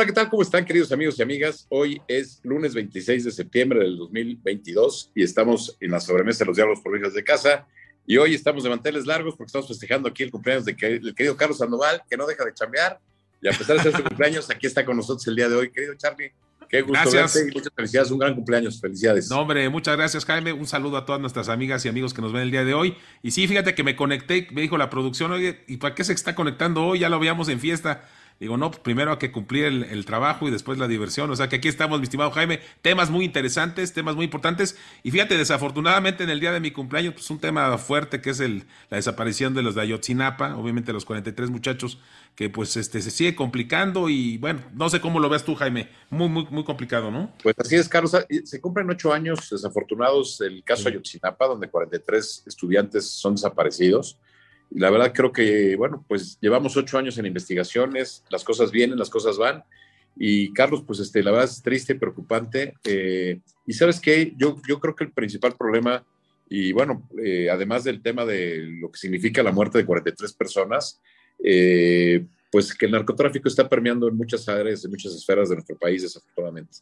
Hola, ¿qué tal? ¿Cómo están, queridos amigos y amigas? Hoy es lunes 26 de septiembre del 2022 y estamos en la sobremesa de los diálogos por hijas de casa. Y hoy estamos de manteles largos porque estamos festejando aquí el cumpleaños del querido Carlos Sandoval, que no deja de chambear. Y a pesar de ser su cumpleaños, aquí está con nosotros el día de hoy. Querido Charlie, qué gusto gracias. verte y muchas felicidades. Un gran cumpleaños. Felicidades. No, hombre, muchas gracias, Jaime. Un saludo a todas nuestras amigas y amigos que nos ven el día de hoy. Y sí, fíjate que me conecté, me dijo la producción, oye, ¿y para qué se está conectando hoy? Ya lo veíamos en fiesta. Digo, no, pues primero hay que cumplir el, el, trabajo y después la diversión. O sea que aquí estamos, mi estimado Jaime. Temas muy interesantes, temas muy importantes. Y fíjate, desafortunadamente en el día de mi cumpleaños, pues un tema fuerte que es el, la desaparición de los de Ayotzinapa, obviamente los 43 muchachos, que pues este se sigue complicando y bueno, no sé cómo lo ves tú, Jaime. Muy, muy, muy complicado, ¿no? Pues así es, Carlos. Se cumplen ocho años desafortunados el caso sí. Ayotzinapa, donde 43 estudiantes son desaparecidos. La verdad creo que, bueno, pues llevamos ocho años en investigaciones, las cosas vienen, las cosas van. Y Carlos, pues este, la verdad es triste, preocupante. Eh, y sabes qué, yo, yo creo que el principal problema, y bueno, eh, además del tema de lo que significa la muerte de 43 personas, eh, pues que el narcotráfico está permeando en muchas áreas, en muchas esferas de nuestro país, desafortunadamente.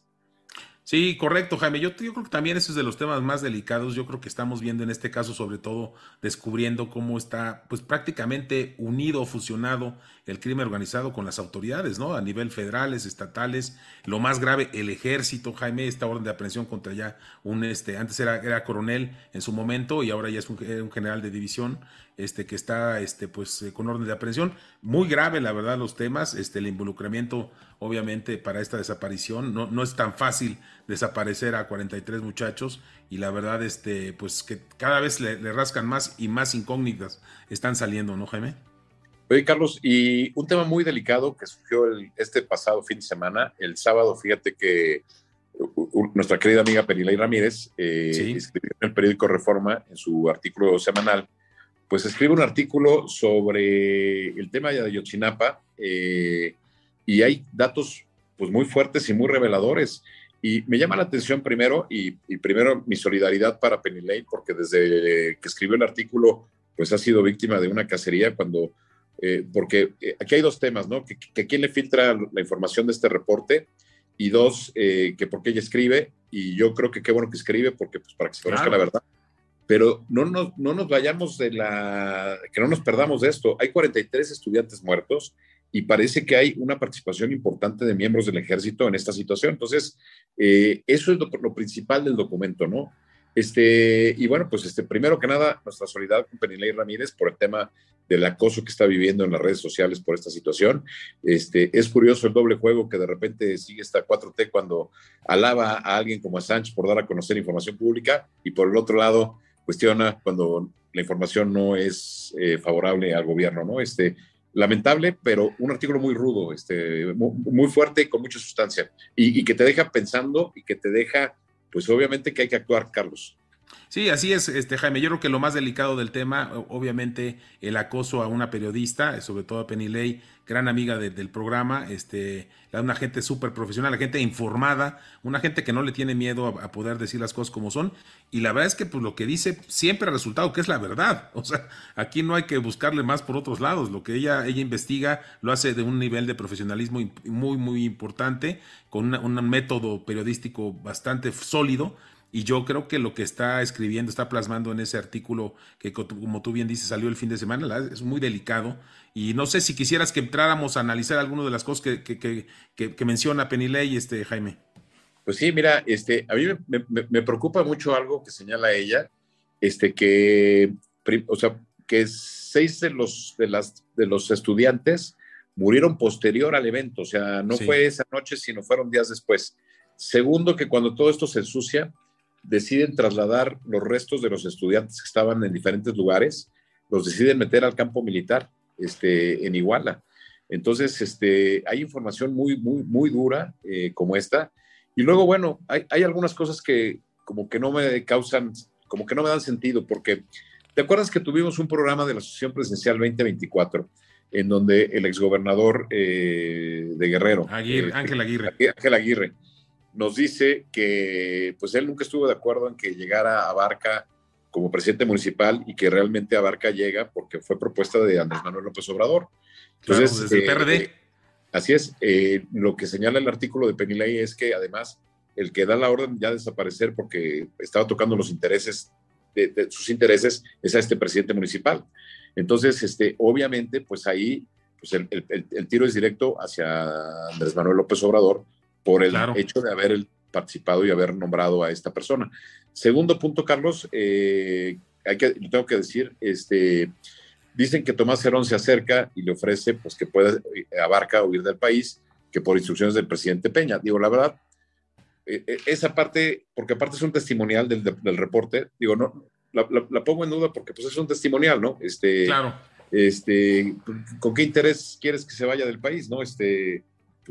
Sí, correcto, Jaime. Yo, creo que también ese es de los temas más delicados. Yo creo que estamos viendo en este caso, sobre todo, descubriendo cómo está, pues prácticamente unido, fusionado el crimen organizado con las autoridades, ¿no? A nivel federales, estatales. Lo más grave, el ejército, Jaime, esta orden de aprehensión contra ya un, este, antes era, era coronel en su momento y ahora ya es un, un general de división, este, que está, este, pues, eh, con orden de aprehensión. Muy grave, la verdad, los temas, este, el involucramiento, obviamente, para esta desaparición. No, no es tan fácil desaparecer a 43 muchachos y la verdad, este, pues, que cada vez le, le rascan más y más incógnitas están saliendo, ¿no, Jaime? Oye, Carlos, y un tema muy delicado que surgió el, este pasado fin de semana, el sábado, fíjate que nuestra querida amiga Penilei Ramírez eh, sí. escribió en el periódico Reforma, en su artículo semanal, pues escribe un artículo sobre el tema de Ayotzinapa eh, y hay datos pues muy fuertes y muy reveladores. Y me llama la atención primero, y, y primero mi solidaridad para Penilei, porque desde que escribió el artículo, pues ha sido víctima de una cacería cuando eh, porque eh, aquí hay dos temas, ¿no? Que, que, quién le filtra la información de este reporte y dos, eh, que por qué ella escribe y yo creo que qué bueno que escribe porque pues para que se conozca claro. la verdad. Pero no nos, no nos vayamos de la, que no nos perdamos de esto. Hay 43 estudiantes muertos y parece que hay una participación importante de miembros del ejército en esta situación. Entonces, eso es lo, lo principal del documento, ¿no? Este, y bueno, pues este, primero que nada, nuestra solidaridad con Penilei Ramírez por el tema del acoso que está viviendo en las redes sociales por esta situación. Este, es curioso el doble juego que de repente sigue esta 4T cuando alaba a alguien como a Sánchez por dar a conocer información pública y por el otro lado cuestiona cuando la información no es eh, favorable al gobierno, ¿no? Este, lamentable, pero un artículo muy rudo, este, muy, fuerte y con mucha sustancia y, y que te deja pensando y que te deja pues obviamente que hay que actuar, Carlos. Sí, así es, este Jaime. Yo creo que lo más delicado del tema, obviamente, el acoso a una periodista, sobre todo a Penny Lay, gran amiga de, del programa, este, una gente súper profesional, la gente informada, una gente que no le tiene miedo a, poder decir las cosas como son. Y la verdad es que pues, lo que dice siempre ha resultado que es la verdad. O sea, aquí no hay que buscarle más por otros lados. Lo que ella, ella investiga lo hace de un nivel de profesionalismo muy, muy importante, con un método periodístico bastante sólido y yo creo que lo que está escribiendo, está plasmando en ese artículo que, como tú bien dices, salió el fin de semana, es muy delicado. Y no sé si quisieras que entráramos a analizar algunas de las cosas que, que, que, que menciona Penilei, este, Jaime. Pues sí, mira, este, a mí me, me, me, preocupa mucho algo que señala ella, este, que, o sea, que seis de los, de las, de los estudiantes murieron posterior al evento, o sea, no sí. fue esa noche, sino fueron días después. Segundo, que cuando todo esto se ensucia, deciden trasladar los restos de los estudiantes que estaban en diferentes lugares, los deciden meter al campo militar este, en Iguala. Entonces, este, hay información muy, muy, muy dura eh, como esta. Y luego, bueno, hay, hay, algunas cosas que como que no me causan, como que no me dan sentido, porque ¿te acuerdas que tuvimos un programa de la Asociación Presidencial 2024? en donde el exgobernador eh, de Guerrero, Aguirre, Ángel Aguirre, Ángel Aguirre, nos dice que pues él nunca estuvo de acuerdo en que llegara a Barca como presidente municipal y que realmente a Barca llega porque fue propuesta de Andrés Manuel López Obrador. Entonces, claro, desde el PRD. Eh, Así es. Eh, lo que señala el artículo de Penilei es que además el que da la orden ya desaparecer porque estaba tocando los intereses de, sus intereses es a este presidente municipal. Entonces, este, obviamente, pues ahí pues el, tiro es directo hacia Andrés Manuel López Obrador por el hecho de haber participado y haber nombrado a esta persona. Segundo punto, Carlos, eh, hay que, lo tengo que decir, este, dicen que Tomás Herón se acerca y le ofrece pues que pueda, eh, abarca huir del país, que por instrucciones del presidente Peña. Digo, la verdad, eh, esa parte, porque aparte es un testimonial del, del reporte, digo, no, la, la, pongo en duda porque pues es un testimonial, ¿no? Este, claro. Este, ¿con qué interés quieres que se vaya del país, no? Este,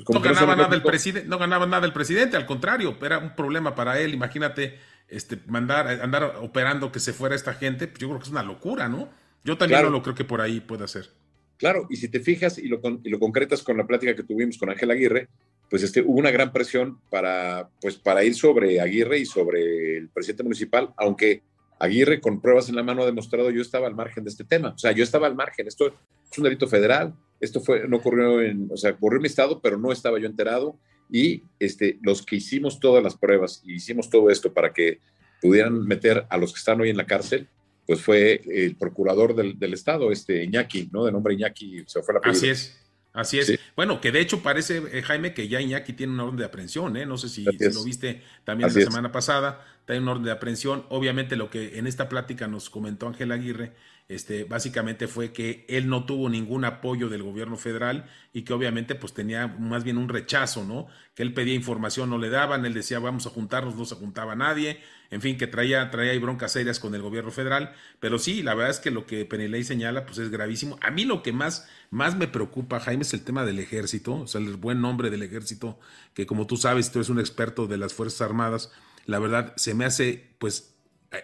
pues no ganaba nada el presidente, no ganaba nada el presidente, al contrario, era un problema para él, imagínate, este, mandar, andar operando que se fuera esta gente, pues yo creo que es una locura, ¿no? Yo también no lo creo que por ahí pueda ser. Claro, y si te fijas y lo, y lo concretas con la plática que tuvimos con Ángel Aguirre, pues este, hubo una gran presión para, pues, para ir sobre Aguirre y sobre el presidente municipal, aunque Aguirre con pruebas en la mano ha demostrado yo estaba al margen de este tema. O sea, yo estaba al margen. Esto es un delito federal. Esto fue, no ocurrió en, o sea, ocurrió en mi estado, pero no estaba yo enterado. Y este, los que hicimos todas las pruebas y hicimos todo esto para que pudieran meter a los que están hoy en la cárcel, pues fue el procurador del, del estado, este Iñaki, ¿no? De nombre Iñaki, se fue la Así es. Así es. Bueno, que de hecho parece, eh, Jaime, que ya Iñaki tiene una orden de aprehensión, ¿eh? No sé si, lo viste también la semana pasada, tiene una orden de aprehensión. Obviamente lo que en esta plática nos comentó Ángel Aguirre, este, básicamente fue que él no tuvo ningún apoyo del gobierno federal y que obviamente pues tenía más bien un rechazo, ¿no? Que él pedía información, no le daban, él decía vamos a juntarnos, no se juntaba nadie, en fin, que traía, traía ahí broncas serias con el gobierno federal, pero sí, la verdad es que lo que Peneley señala, pues es gravísimo. A mí lo que más, más me preocupa, Jaime, es el tema del ejército, o sea, el buen nombre del ejército, que como tú sabes, tú eres un experto de las Fuerzas Armadas, la verdad se me hace, pues,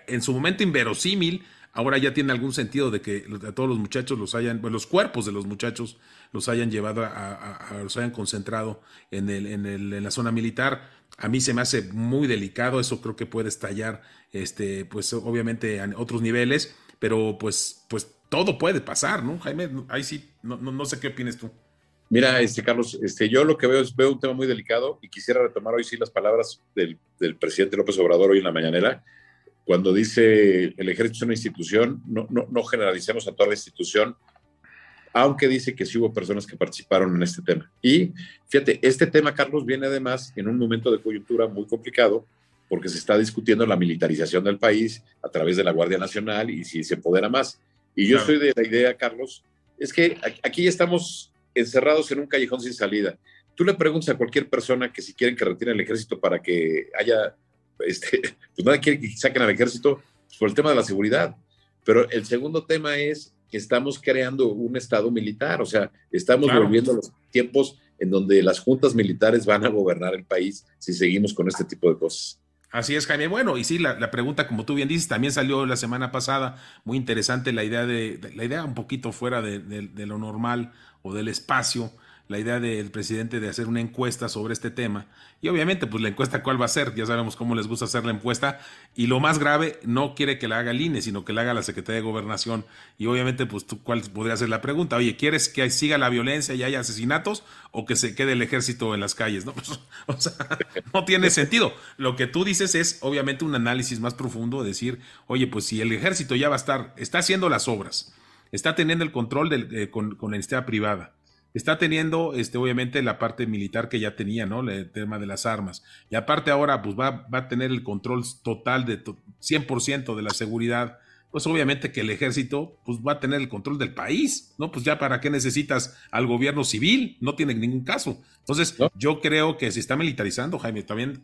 en su momento inverosímil, ahora ya tiene algún sentido de que a todos los muchachos los hayan, los cuerpos de los muchachos los hayan llevado a, los hayan concentrado en, el, en, el, en la zona militar a mí se me hace muy delicado, eso creo que puede estallar, este, pues obviamente a otros niveles, pero pues, pues todo puede pasar, ¿no? Jaime, ahí sí, no, no, sé qué opinas tú. Mira, este Carlos, este, yo lo que veo es veo un tema muy delicado y quisiera retomar hoy sí las palabras del, del presidente López Obrador hoy en la mañanera, cuando dice el ejército es una institución, no, no, no generalicemos a toda la institución, aunque dice que sí hubo personas que participaron en este tema. Y fíjate, este tema, Carlos, viene además en un momento de coyuntura muy complicado porque se está discutiendo la militarización del país a través de la Guardia Nacional y si se empodera más. Y yo soy de la idea, Carlos, es que aquí ya estamos encerrados en un callejón sin salida. Tú le preguntas a cualquier persona que si quieren que retire el ejército para que haya, este, pues nadie quiere que saquen al ejército pues, por el tema de la seguridad. Pero el segundo tema es estamos creando un Estado militar, o sea, estamos volviendo a los tiempos en donde las juntas militares van a gobernar el país si seguimos con este tipo de cosas. Así es, Jaime. Bueno, y sí, la, pregunta, como tú bien dices, también salió la semana pasada, muy interesante la idea de, la idea un poquito fuera de lo normal o del espacio, la idea del presidente de hacer una encuesta sobre este tema. Y obviamente, pues la encuesta, ¿cuál va a ser? Ya sabemos cómo les gusta hacer la encuesta. Y lo más grave, no quiere que la haga el INE, sino que la haga la Secretaría de Gobernación. Y obviamente, pues, ¿cuál podría ser la pregunta? Oye, ¿quieres que siga la violencia y haya asesinatos o que se quede el ejército en las calles? No, pues, o sea, no tiene sentido. Lo que tú dices es, obviamente, un análisis más profundo, decir, oye, pues si el ejército ya va a estar, está haciendo las obras, está teniendo el control eh, con, con la entidad privada está teniendo, este, obviamente, la parte militar que ya tenía, ¿no? El tema de las armas. Y aparte ahora, pues va, va a tener el control total de 100% de la seguridad. Pues obviamente que el ejército, pues va a tener el control del país, ¿no? Pues ya para qué necesitas al gobierno civil, no tiene ningún caso. Entonces, yo creo que se está militarizando, Jaime, también.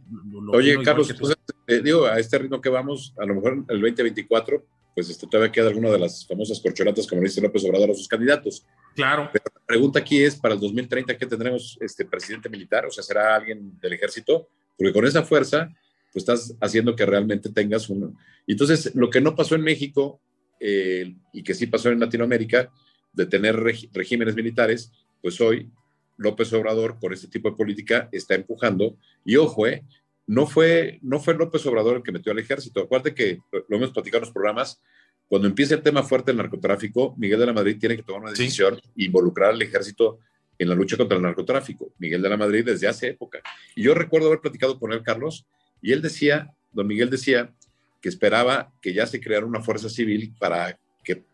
Oye, Carlos, pues, eh, digo, a este ritmo que vamos, a lo mejor el 2024 pues este, todavía queda alguna de las famosas corcholatas, como dice López Obrador, a sus candidatos. Claro. Pero la pregunta aquí es, para el 2030, ¿qué tendremos este presidente militar? O sea, ¿será alguien del ejército? Porque con esa fuerza, pues estás haciendo que realmente tengas uno. Entonces, lo que no pasó en México eh, y que sí pasó en Latinoamérica, de tener regímenes militares, pues hoy López Obrador, por este tipo de política, está empujando. Y ojo, eh, no fue, no fue López Obrador el que metió al ejército. Acuérdate que lo, hemos platicado en los programas. Cuando empieza el tema fuerte del narcotráfico, Miguel de la Madrid tiene que tomar una decisión, involucrar al ejército en la lucha contra el narcotráfico, Miguel de la Madrid, desde hace época. Y yo recuerdo haber platicado con él, Carlos, y él decía, don Miguel decía, que esperaba que ya se creara una fuerza civil para que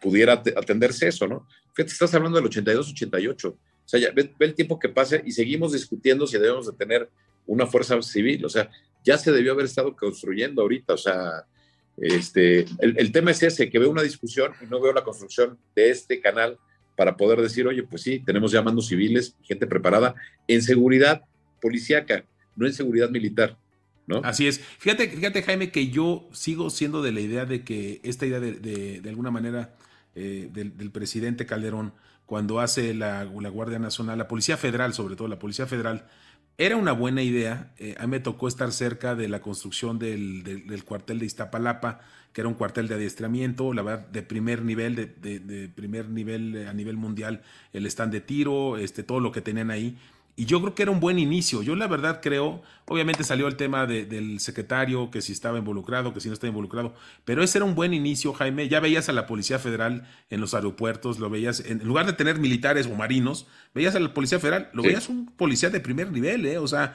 pudiera atenderse eso, ¿no? Fíjate, estás hablando del 82-88. O sea, ya ve, el tiempo que pasa y seguimos discutiendo si debemos de tener una fuerza civil. O sea, ya se debió haber estado construyendo ahorita. O sea, este, el, tema es ese, que veo una discusión y no veo la construcción de este canal para poder decir, oye, pues sí, tenemos ya mandos civiles, gente preparada en seguridad policíaca, no en seguridad militar. ¿No? Así es. Fíjate, fíjate, Jaime, que yo sigo siendo de la idea de que esta idea de, de, alguna manera eh, del, presidente Calderón, cuando hace la, la, Guardia Nacional, la Policía Federal, sobre todo la Policía Federal, era una buena idea. Eh, a mí me tocó estar cerca de la construcción del, del, cuartel de Iztapalapa, que era un cuartel de adiestramiento, la verdad, de primer nivel, de, de, primer nivel eh, a nivel mundial, el stand de tiro, este, todo lo que tenían ahí. Y yo creo que era un buen inicio. Yo la verdad creo, obviamente salió el tema del secretario, que si estaba involucrado, que si no estaba involucrado, pero ese era un buen inicio, Jaime. Ya veías a la Policía Federal en los aeropuertos, lo veías, en lugar de tener militares o marinos, veías a la Policía Federal, lo veías un policía de primer nivel, ¿eh? o sea,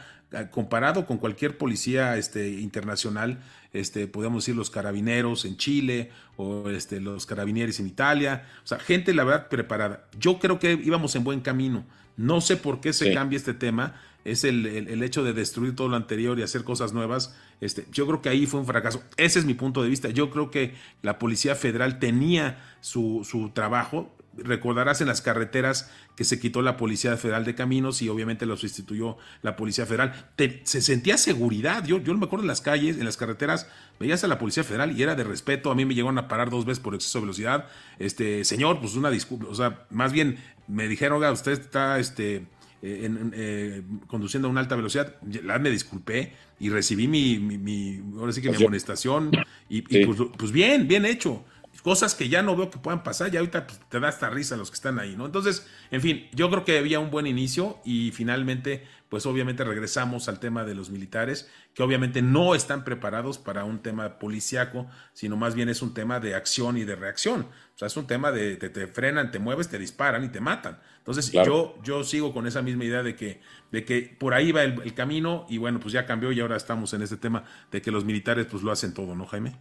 comparado con cualquier policía este, internacional, este, podemos decir los carabineros en Chile o este, los carabineros en Italia, o sea, gente la verdad preparada. Yo creo que íbamos en buen camino no sé por qué se cambia este tema. Es el, hecho de destruir todo lo anterior y hacer cosas nuevas. Este, yo creo que ahí fue un fracaso. Ese es mi punto de vista. Yo creo que la Policía Federal tenía su, su trabajo recordarás en las carreteras que se quitó la Policía Federal de Caminos y obviamente lo sustituyó la Policía Federal. se sentía seguridad. Yo, yo me acuerdo en las calles, en las carreteras, veías a la Policía Federal y era de respeto. A mí me llegaron a parar dos veces por exceso de velocidad. Este, señor, pues una disculpa. O sea, más bien me dijeron, oiga, usted está este, eh, eh, conduciendo a una alta velocidad. La me disculpé y recibí mi, mi, ahora sí que mi amonestación. Y, pues, pues bien, bien hecho cosas que ya no veo que puedan pasar, y ahorita pues, te da esta risa los que están ahí, ¿no? Entonces, en fin, yo creo que había un buen inicio y finalmente, pues obviamente regresamos al tema de los militares, que obviamente no están preparados para un tema policiaco, sino más bien es un tema de acción y de reacción. O sea, es un tema de te, frenan, te mueves, te disparan y te matan. Entonces, yo, yo sigo con esa misma idea de que, de que por ahí va el, el camino y bueno, pues ya cambió y ahora estamos en este tema de que los militares pues lo hacen todo, ¿no, Jaime?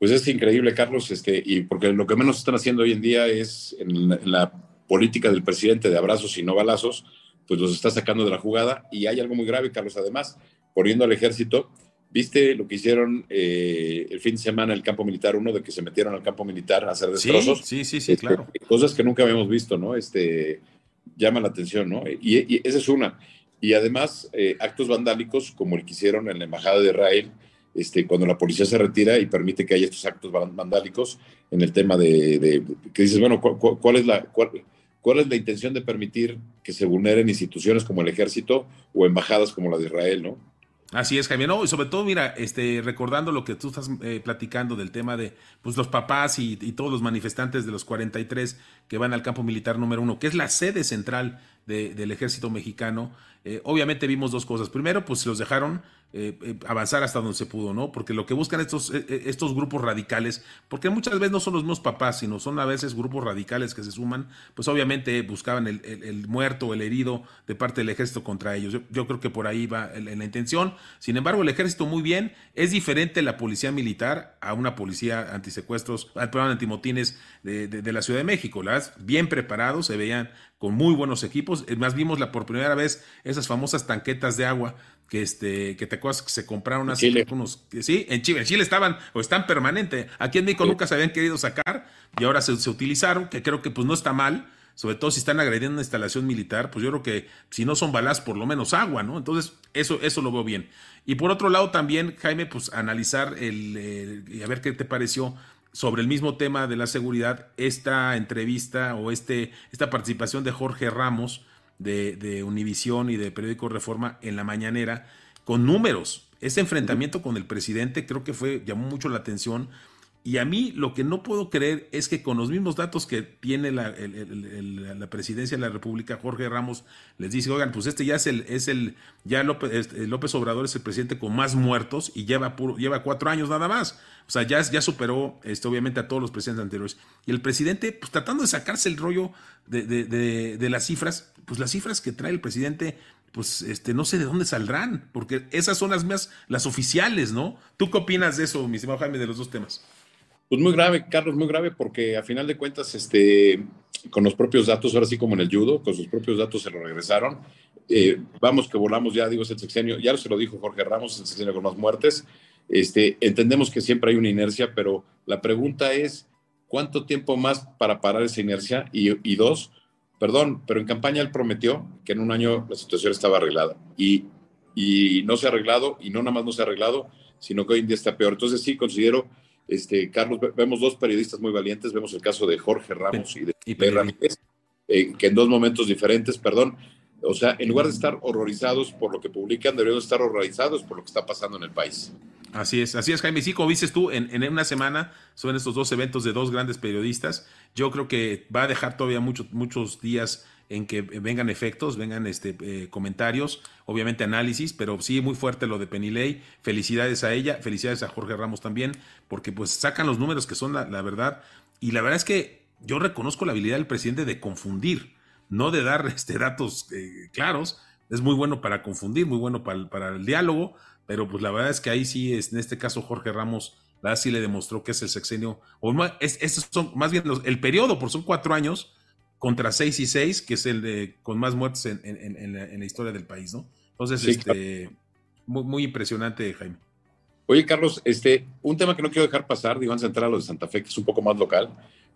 Pues es increíble, Carlos, este, y porque lo que menos están haciendo hoy en día es en la, política del presidente de abrazos y no balazos, pues los está sacando de la jugada. Y hay algo muy grave, Carlos, además, poniendo al ejército. ¿Viste lo que hicieron eh, el fin de semana en el campo militar uno de que se metieron al campo militar a hacer destrozos? Sí, sí, sí, este, claro. Cosas que nunca habíamos visto, ¿no? Este, llama la atención, ¿no? Y, esa es una. Y además, eh, actos vandálicos como el que hicieron en la Embajada de Israel, este, cuando la policía se retira y permite que haya estos actos vandálicos en el tema de, que dices, bueno, ¿cuál, es la, cuál, es la intención de permitir que se vulneren instituciones como el ejército o embajadas como la de Israel, ¿no? Así es, Jaime. No, y sobre todo, mira, este, recordando lo que tú estás eh, platicando del tema de pues, los papás y, y, todos los manifestantes de los 43 que van al campo militar número uno, que es la sede central del ejército mexicano, eh, obviamente vimos dos cosas. Primero, pues los dejaron eh, eh, avanzar hasta donde se pudo, ¿no? Porque lo que buscan estos, estos grupos radicales, porque muchas veces no son los mismos papás, sino son a veces grupos radicales que se suman, pues obviamente buscaban el, el, muerto o el herido de parte del ejército contra ellos. Yo, creo que por ahí va la intención. Sin embargo, el ejército muy bien, es diferente la policía militar a una policía antisecuestros, perdón, antimotines de, de, la Ciudad de México. Las bien preparados, se veían con muy buenos equipos. Más vimos la por primera vez esas famosas tanquetas de agua que este que te acuerdas que se compraron hace unos sí en Chile en Chile estaban o están permanente. Aquí en México nunca se habían querido sacar y ahora se, se, utilizaron que creo que pues no está mal sobre todo si están agrediendo una instalación militar pues yo creo que si no son balas por lo menos agua no entonces eso eso lo veo bien. Y por otro lado también Jaime pues analizar el y a ver qué te pareció sobre el mismo tema de la seguridad esta entrevista o este, esta participación de Jorge Ramos de, de Univisión y de Periódico Reforma en la mañanera con números. Ese enfrentamiento con el presidente creo que fue, llamó mucho la atención Y a mí lo que no puedo creer es que con los mismos datos que tiene la, la, presidencia de la República, Jorge Ramos les dice, oigan, pues este ya es el, es el, ya López, este, López Obrador es el presidente con más muertos y lleva puro, lleva cuatro años nada más. O sea, ya, ya superó este, obviamente a todos los presidentes anteriores. Y el presidente, pues tratando de sacarse el rollo de, de, de las cifras, pues las cifras que trae el presidente pues este, no sé de dónde saldrán, porque esas son las más, las oficiales, ¿no? ¿Tú qué opinas de eso, mi estimado Jaime, de los dos temas? Pues muy grave, Carlos, muy grave, porque a final de cuentas, este, con los propios datos, ahora sí como en el judo, con sus propios datos se lo regresaron. Eh, vamos que volamos ya, digo, es el sexenio, ya se lo dijo Jorge Ramos, el sexenio con más muertes. Este, entendemos que siempre hay una inercia, pero la pregunta es, ¿cuánto tiempo más para parar esa inercia? Y, y dos, perdón, pero en campaña él prometió que en un año la situación estaba arreglada. Y, y no se ha arreglado, y no nada más no se ha arreglado, sino que hoy en día está peor. Entonces sí, considero este, Carlos, vemos dos periodistas muy valientes, vemos el caso de Jorge Ramos y de y Ramírez, eh, que en dos momentos diferentes, perdón, o sea, en lugar de estar horrorizados por lo que publican, deberían estar horrorizados por lo que está pasando en el país. Así es, así es, Jaime. Sí, como dices tú, en, en una semana son estos dos eventos de dos grandes periodistas. Yo creo que va a dejar todavía muchos, muchos días en que vengan efectos, vengan este, eh, comentarios, obviamente análisis, pero sí muy fuerte lo de Penilei. Felicidades a ella, felicidades a Jorge Ramos también, porque pues sacan los números que son la, verdad. Y la verdad es que yo reconozco la habilidad del presidente de confundir, no de dar este, datos eh, claros. Es muy bueno para confundir, muy bueno para, el diálogo, pero pues la verdad es que ahí sí, es, en este caso Jorge Ramos, la sí le demostró que es el sexenio, o más, es, son más bien el periodo, por son cuatro años, contra 6 y 6, que es el de con más muertes en, la, historia del país, ¿no? Entonces, este, muy, impresionante, Jaime. Oye, Carlos, este, un tema que no quiero dejar pasar, digo, antes de entrar a lo de Santa Fe, que es un poco más local,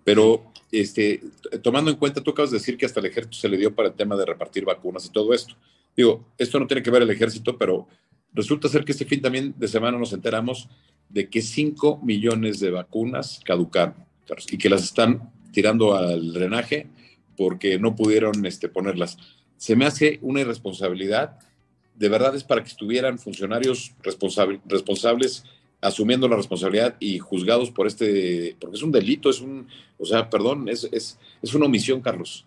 pero este, tomando en cuenta, tú acabas de decir que hasta el ejército se le dio para el tema de repartir vacunas y todo esto. Digo, esto no tiene que ver el ejército, pero resulta ser que este fin también de semana nos enteramos de que 5 millones de vacunas caducaron, Carlos, y que las están tirando al drenaje porque no pudieron este, ponerlas. Se me hace una irresponsabilidad. De verdad es para que estuvieran funcionarios responsables asumiendo la responsabilidad y juzgados por este, porque es un delito, es un, o sea, perdón, es, es, es una omisión, Carlos.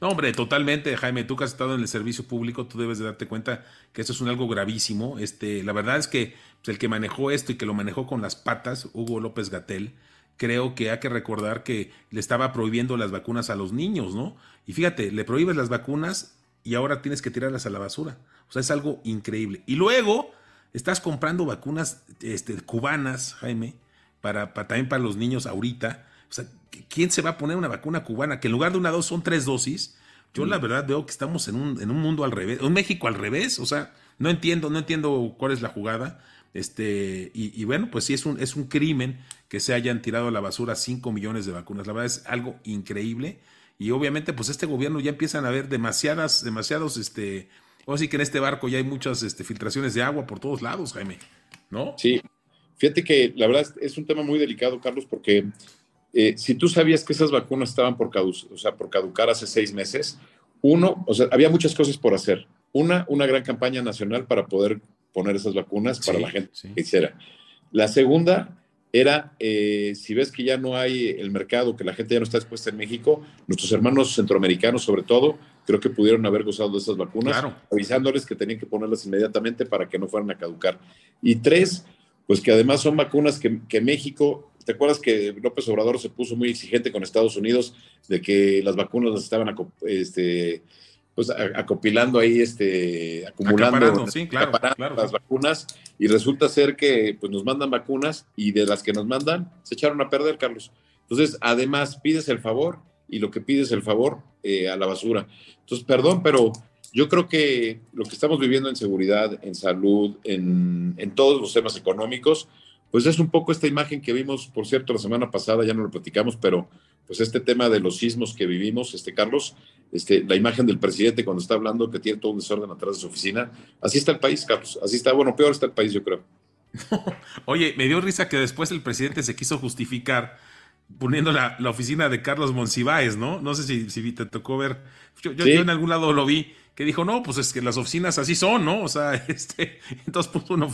No, hombre, totalmente, Jaime, tú que has estado en el servicio público, tú debes de darte cuenta que esto es un algo gravísimo. Este, la verdad es que pues, el que manejó esto y que lo manejó con las patas, Hugo López Gatel, creo que hay que recordar que le estaba prohibiendo las vacunas a los niños, ¿no? Y fíjate, le prohíbes las vacunas y ahora tienes que tirarlas a la basura. O sea, es algo increíble. Y luego estás comprando vacunas este, cubanas, Jaime, para, también para los niños ahorita. O sea, ¿quién se va a poner una vacuna cubana? Que en lugar de una dos son tres dosis. Yo la mm. verdad veo que estamos en un, en un mundo al revés, un México al revés. O sea, no entiendo, no entiendo cuál es la jugada. Este, y, bueno, pues sí es un, es un crimen que se hayan tirado a la basura 5 millones de vacunas. La verdad es algo increíble. Y obviamente, pues este gobierno ya empiezan a haber demasiadas, demasiados, este, o así que en este barco ya hay muchas este, filtraciones de agua por todos lados, Jaime, ¿no? Sí, fíjate que la verdad es un tema muy delicado, Carlos, porque eh, si tú sabías que esas vacunas estaban por, o sea, por caducar hace seis meses, uno, o sea, había muchas cosas por hacer. Una, una gran campaña nacional para poder poner esas vacunas para la gente que hiciera. La segunda era, eh, si ves que ya no hay el mercado, que la gente ya no está expuesta en México, nuestros hermanos centroamericanos sobre todo, creo que pudieron haber gozado de esas vacunas, avisándoles que tenían que ponerlas inmediatamente para que no fueran a caducar. Y tres, pues que además son vacunas que, que México, ¿te acuerdas que López Obrador se puso muy exigente con Estados Unidos de que las vacunas las estaban este, pues acopilando ahí, este, acumulando sí, claro, las vacunas y resulta ser que pues nos mandan vacunas y de las que nos mandan se echaron a perder, Carlos. Entonces, además, pides el favor y lo que pides el favor eh, a la basura. Entonces, perdón, pero yo creo que lo que estamos viviendo en seguridad, en salud, en, en todos los temas económicos, pues es un poco esta imagen que vimos, por cierto, la semana pasada, ya no lo platicamos, pero pues este tema de los sismos que vivimos, este Carlos, este, la imagen del presidente cuando está hablando que tiene todo un desorden atrás de su oficina. Así está el país, Carlos. Así está, bueno, peor está el país, yo creo. Oye, me dio risa que después el presidente se quiso justificar poniendo la, oficina de Carlos Monsiváis, ¿no? No sé si, si te tocó ver. Yo, yo, en algún lado lo vi, que dijo, no, pues es que las oficinas así son, ¿no? O sea, este, entonces puso, una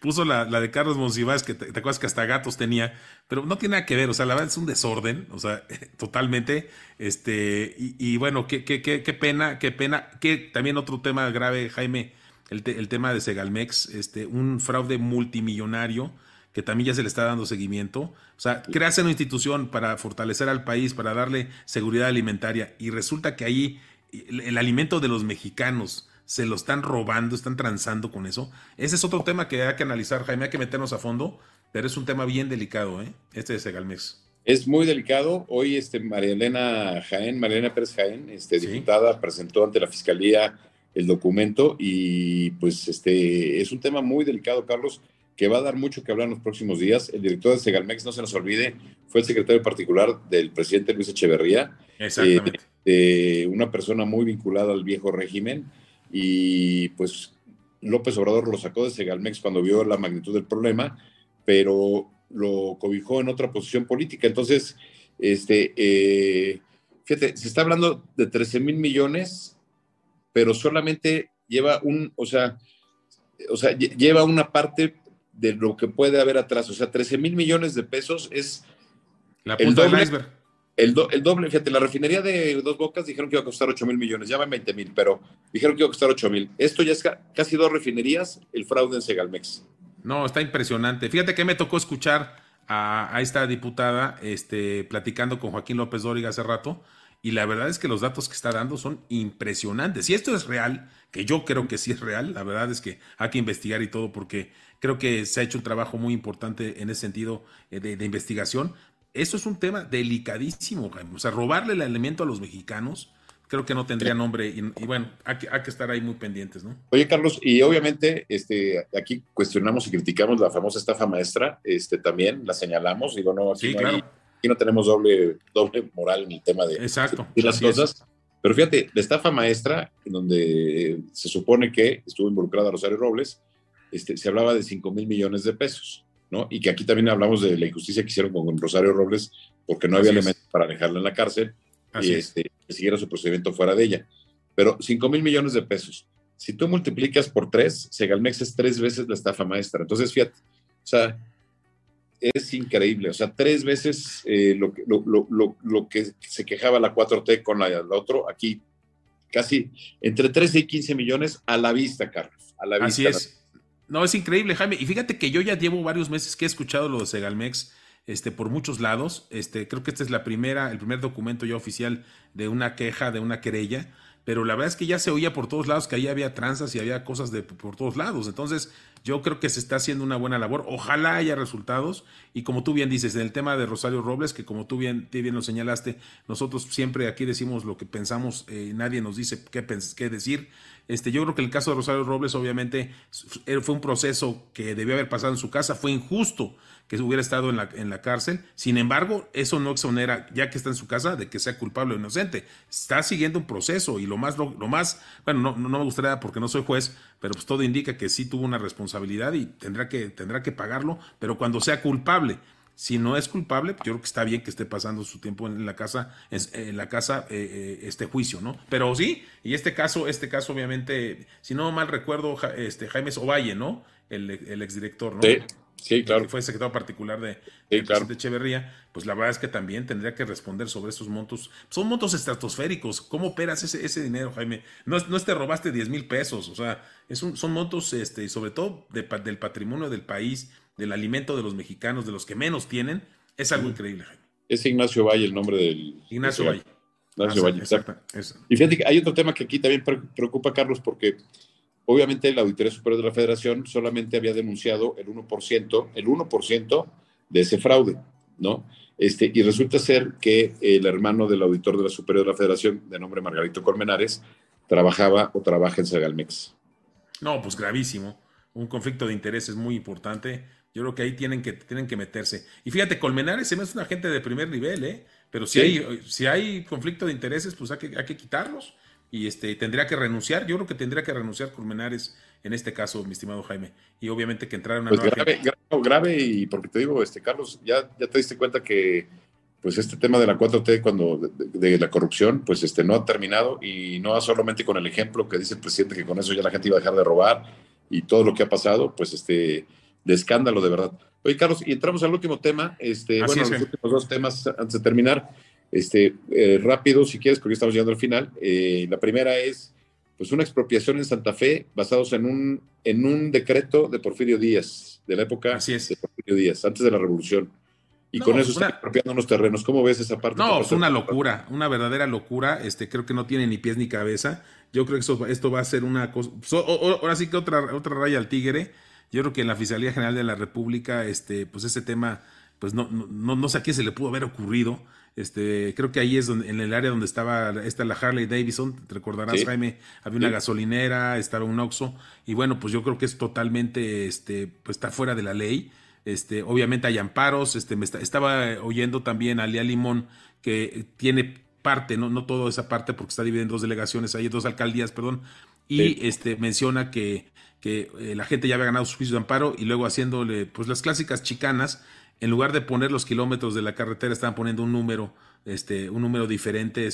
puso la, de Carlos Monsiváis, que te, acuerdas que hasta gatos tenía, pero no tiene nada que ver, o sea, la verdad es un desorden, o sea, totalmente, este, y, bueno, qué, qué, qué, qué pena, qué pena, que también otro tema grave, Jaime, el, el tema de Segalmex, este, un fraude multimillonario, que también ya se le está dando seguimiento. O sea, creas una institución para fortalecer al país, para darle seguridad alimentaria, y resulta que ahí el, alimento de los mexicanos se lo están robando, están transando con eso. Ese es otro tema que hay que analizar, Jaime, hay que meternos a fondo, pero es un tema bien delicado, ¿eh? Este de Segalmex. Es muy delicado. Hoy este, María Elena Jaén, María Elena Pérez Jaén, este, diputada, presentó ante la Fiscalía el documento y pues este es un tema muy delicado, Carlos que va a dar mucho que hablar en los próximos días. El director de Segalmex, no se nos olvide, fue el secretario particular del presidente Luis Echeverría. Exactamente. Eh, una persona muy vinculada al viejo régimen. Y pues López Obrador lo sacó de Segalmex cuando vio la magnitud del problema, pero lo cobijó en otra posición política. Entonces, este, eh, fíjate, se está hablando de 13 mil millones, pero solamente lleva un, o sea, o sea, lleva una parte de lo que puede haber atrás. O sea, 13 mil millones de pesos es... La punta el doble, del iceberg. El, el, doble, fíjate, la refinería de Dos Bocas dijeron que iba a costar 8 mil millones, ya van 20 mil, pero dijeron que iba a costar 8 mil. Esto ya es casi dos refinerías, el fraude en Segalmex. No, está impresionante. Fíjate que me tocó escuchar a, a esta diputada este, platicando con Joaquín López Dóriga hace rato, y la verdad es que los datos que está dando son impresionantes. Si esto es real, que yo creo que sí es real, la verdad es que hay que investigar y todo, porque Creo que se ha hecho un trabajo muy importante en ese sentido eh, de, investigación. Eso es un tema delicadísimo, O sea, robarle el alimento a los mexicanos, creo que no tendría nombre. Y, bueno, hay que, hay que, estar ahí muy pendientes, ¿no? Oye, Carlos, y obviamente este, aquí cuestionamos y criticamos la famosa estafa maestra, este, también la señalamos. Digo, no, aquí, no, aquí no tenemos doble, doble moral en el tema de, Exacto, y las cosas. Pero fíjate, la estafa maestra, en donde se supone que estuvo involucrada Rosario Robles, este, se hablaba de 5 mil millones de pesos, ¿no? Y que aquí también hablamos de la injusticia que hicieron con Rosario Robles porque no había elementos para dejarla en la cárcel y este, que siguiera su procedimiento fuera de ella. Pero 5 mil millones de pesos. Si tú multiplicas por tres, Segalmex es tres veces la estafa maestra. Entonces, fíjate, o sea, es increíble. O sea, tres veces eh, lo, lo, lo, que se quejaba la 4T con la, la otro, aquí casi entre 13 y 15 millones a la vista, Carlos. A la vista. Así es. No, es increíble, Jaime. Y fíjate que yo ya llevo varios meses que he escuchado lo de Segalmex este, por muchos lados. Este, creo que este es la primera, el primer documento ya oficial de una queja, de una querella. Pero la verdad es que ya se oía por todos lados que ahí había tranzas y había cosas de por todos lados. Entonces, yo creo que se está haciendo una buena labor. Ojalá haya resultados. Y como tú bien dices, en el tema de Rosario Robles, que como tú bien, bien lo señalaste, nosotros siempre aquí decimos lo que pensamos, eh, nadie nos dice qué, qué decir. Este, yo creo que el caso de Rosario Robles, obviamente, fue un proceso que debió haber pasado en su casa, fue injusto que hubiera estado en la, en la cárcel. Sin embargo, eso no exonera, ya que está en su casa, de que sea culpable o inocente. Está siguiendo un proceso y lo más, lo, más bueno, no, no, me gustaría porque no soy juez, pero pues todo indica que sí tuvo una responsabilidad y tendrá que, tendrá que pagarlo, pero cuando sea culpable. Si no es culpable, yo creo que está bien que esté pasando su tiempo en la casa, en la casa eh, eh, este juicio, ¿no? Pero sí, y este caso, este caso obviamente, si no mal recuerdo, este Jaime Ovalle, ¿no? El, el exdirector, ¿no? Sí. Sí, claro. Que fue secretario particular de, Echeverría, pues la verdad es que también tendría que responder sobre esos montos. Son montos estratosféricos. ¿Cómo operas ese, ese dinero, Jaime? No, no te robaste 10 mil pesos, o sea, es un, son montos, este, sobre todo del patrimonio del país, del alimento de los mexicanos, de los que menos tienen, es algo increíble, Jaime. Es Ignacio Valle el nombre del... Ignacio Valle. Ignacio Valle, exacto. Y fíjate que hay otro tema que aquí también preocupa, Carlos, porque obviamente la Auditoría Superior de la Federación solamente había denunciado el 1%, el 1% de ese fraude, ¿no? Este, y resulta ser que el hermano del auditor de la Superior de la Federación, de nombre Margarito Colmenares, trabajaba o trabaja en Segalmex. No, pues gravísimo. Un conflicto de intereses muy importante. Yo creo que ahí tienen que, tienen que meterse. Y fíjate, Colmenares se me hace una gente de primer nivel, ¿eh? Pero si, hay, si hay conflicto de intereses, pues hay que, hay que quitarlos. Y este, tendría que renunciar. Yo creo que tendría que renunciar Colmenares en este caso, mi estimado Jaime. Y obviamente que entrar en una pues grave, grave, y porque te digo, este Carlos, ya, ya te diste cuenta que pues este tema de la 4T cuando de, la corrupción, pues este no ha terminado y no solamente con el ejemplo que dice el presidente que con eso ya la gente iba a dejar de robar y todo lo que ha pasado, pues este de escándalo de verdad. Oye, Carlos, y entramos al último tema, este, bueno, los últimos dos temas antes de terminar, este, eh, rápido, si quieres, porque estamos llegando al final. Eh, la primera es, pues, una expropiación en Santa Fe basados en un, en un decreto de Porfirio Díaz, de la época de Porfirio Díaz, antes de la Revolución y con eso está apropiando unos terrenos. ¿Cómo ves esa parte? No, es una locura, una verdadera locura. Este, creo que no tiene ni pies ni cabeza. Yo creo que esto va a ser una cosa. ahora sí que otra, otra raya al tigre. Yo creo que en la Fiscalía General de la República, este, pues ese tema, pues no, no, no sé a quién se le pudo haber ocurrido. Este, creo que ahí es donde, en el área donde estaba esta la Harley Davidson, te recordarás, Jaime, había una gasolinera, estaba un Oxxo, y bueno, pues yo creo que es totalmente, este, pues está fuera de la ley. Este, obviamente hay amparos, este, me estaba oyendo también a Lea Limón que tiene parte, no, no toda esa parte porque está dividida en dos delegaciones, hay dos alcaldías, perdón, y este, menciona que, que eh, la gente ya había ganado su juicio de amparo y luego haciéndole pues las clásicas chicanas, en lugar de poner los kilómetros de la carretera, estaban poniendo un número, este, un número diferente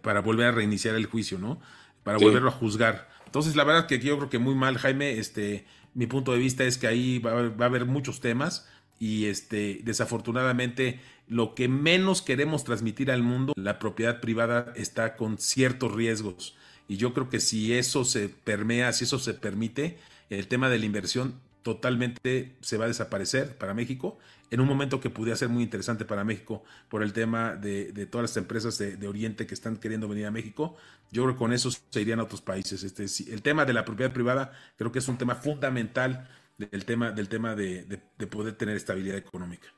para volver a reiniciar el juicio, ¿no? Para volverlo a juzgar. Entonces, la verdad que yo creo que muy mal, Jaime, este, mi punto de vista es que ahí va, a haber muchos temas y este, desafortunadamente lo que menos queremos transmitir al mundo, la propiedad privada está con ciertos riesgos. Y yo creo que si eso se permea, si eso se permite, el tema de la inversión totalmente se va a desaparecer para México en un momento que pudiera ser muy interesante para México por el tema de, todas las empresas de, Oriente que están queriendo venir a México. Yo creo que con eso se irían a otros países. Este, el tema de la propiedad privada creo que es un tema fundamental del tema, del tema de, poder tener estabilidad económica.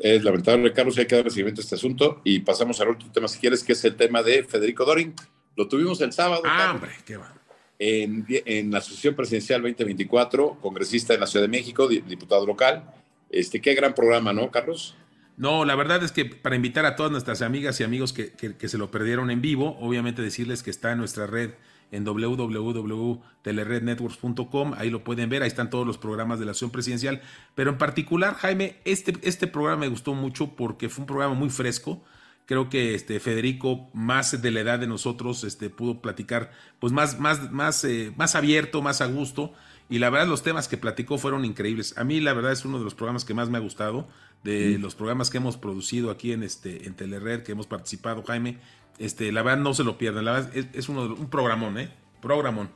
Es lamentable, Carlos, hay que dar seguimiento a este asunto y pasamos al último tema, si quieres, que es el tema de Federico Dorin. Lo tuvimos el sábado. Ah, hombre, qué va. En, la Asociación Presidencial 2024, congresista en la Ciudad de México, diputado local, este, qué gran programa, ¿no, Carlos? No, la verdad es que para invitar a todas nuestras amigas y amigos que, se lo perdieron en vivo, obviamente decirles que está en nuestra red en www.telerednetworks.com, ahí lo pueden ver, ahí están todos los programas de la acción presidencial, pero en particular, Jaime, este, este programa me gustó mucho porque fue un programa muy fresco, creo que este Federico más de la edad de nosotros este pudo platicar pues más más más eh, más abierto más a gusto y la verdad, los temas que platicó fueron increíbles. A mí, la verdad, es uno de los programas que más me ha gustado, de los programas que hemos producido aquí en, este, en Telered, que hemos participado, Jaime. Este, la verdad, no se lo pierdan. La verdad, es, uno un programón, ¿eh? Programón.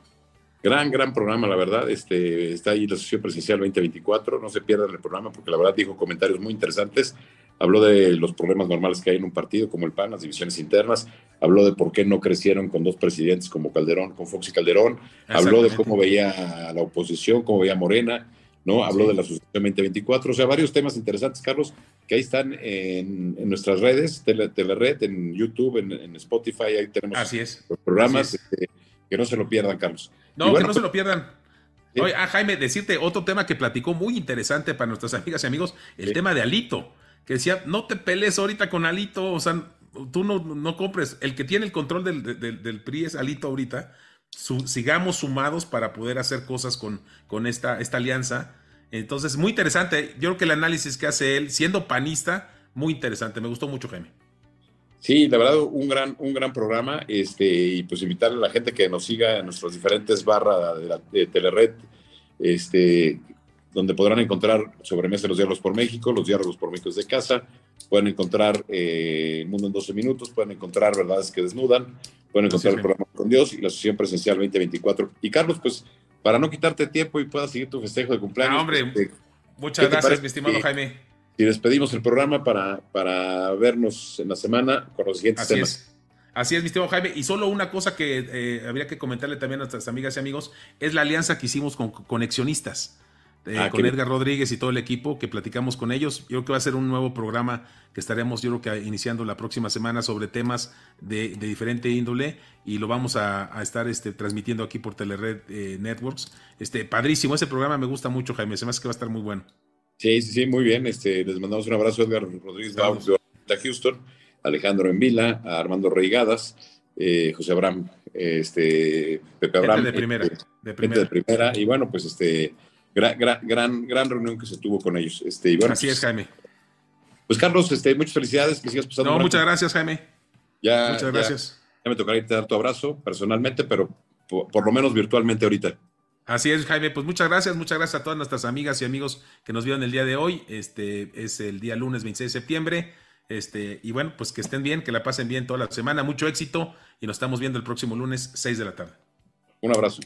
Gran, gran programa, la verdad. Este, está ahí la Asociación Presidencial 2024. No se pierdan el programa porque la verdad dijo comentarios muy interesantes. Habló de los problemas normales que hay en un partido como el PAN, las divisiones internas. Habló de por qué no crecieron con dos presidentes como Calderón, con Fox y Calderón. Habló de cómo veía la oposición, cómo veía Morena. ¿no? Habló de la Asociación 2024. O sea, varios temas interesantes, Carlos, que ahí están en, nuestras redes, Telered, en YouTube, en, Spotify. Ahí tenemos Así es. los programas. Este, que no se lo pierdan, Carlos. No, que no se lo pierdan. Oye, ah, Jaime, decirte otro tema que platicó muy interesante para nuestras amigas y amigos, el tema de Alito que decía, no te pelees ahorita con Alito, o sea, tú no, no compres, el que tiene el control del, PRI es Alito ahorita, sigamos sumados para poder hacer cosas con, con esta, esta alianza. Entonces, muy interesante, yo creo que el análisis que hace él, siendo panista, muy interesante, me gustó mucho, Jaime. Sí, la verdad, un gran, un gran programa, este, y pues invitar a la gente que nos siga en nuestras diferentes barras de, la, de Telered, este, donde podrán encontrar sobremesa los diálogos por México, los diálogos por México de casa, pueden encontrar eh, El Mundo en 12 Minutos, pueden encontrar Verdades que Desnudan, pueden encontrar el programa Con Dios y la sesión presencial 2024. Y Carlos, pues para no quitarte tiempo y puedas seguir tu festejo de cumpleaños. Ah, hombre, este, muchas gracias, mi estimado Jaime. Y despedimos el programa para, para vernos en la semana con los siguientes Así temas. Es. Así es, mi estimado Jaime. Y solo una cosa que eh, habría que comentarle también a nuestras amigas y amigos es la alianza que hicimos con Conexionistas. Eh, ah, con Edgar Rodríguez y todo el equipo que platicamos con ellos. Yo creo que va a ser un nuevo programa que estaremos, yo creo que iniciando la próxima semana sobre temas de, diferente índole y lo vamos a, estar este, transmitiendo aquí por Telered eh, Networks. Este, padrísimo, ese programa me gusta mucho, Jaime, se me hace que va a estar muy bueno. Sí, sí, sí, muy bien. Este, les mandamos un abrazo a Edgar Rodríguez de Houston, Alejandro Envila, a Armando Reigadas, eh, José Abraham, este, Pepe Abraham. de primera, de primera. de primera. Y bueno, pues este gran, gran, gran, reunión que se tuvo con ellos. Este, Así es, Jaime. Pues Carlos, este, muchas felicidades, que sigas pasando. No, muchas gracias, Jaime. Ya, muchas gracias. Ya, me tocará irte a dar tu abrazo personalmente, pero por, lo menos virtualmente ahorita. Así es, Jaime. Pues muchas gracias, muchas gracias a todas nuestras amigas y amigos que nos vieron el día de hoy. Este es el día lunes 26 de septiembre. Este, y bueno, pues que estén bien, que la pasen bien toda la semana. Mucho éxito y nos estamos viendo el próximo lunes, 6 de la tarde. Un abrazo.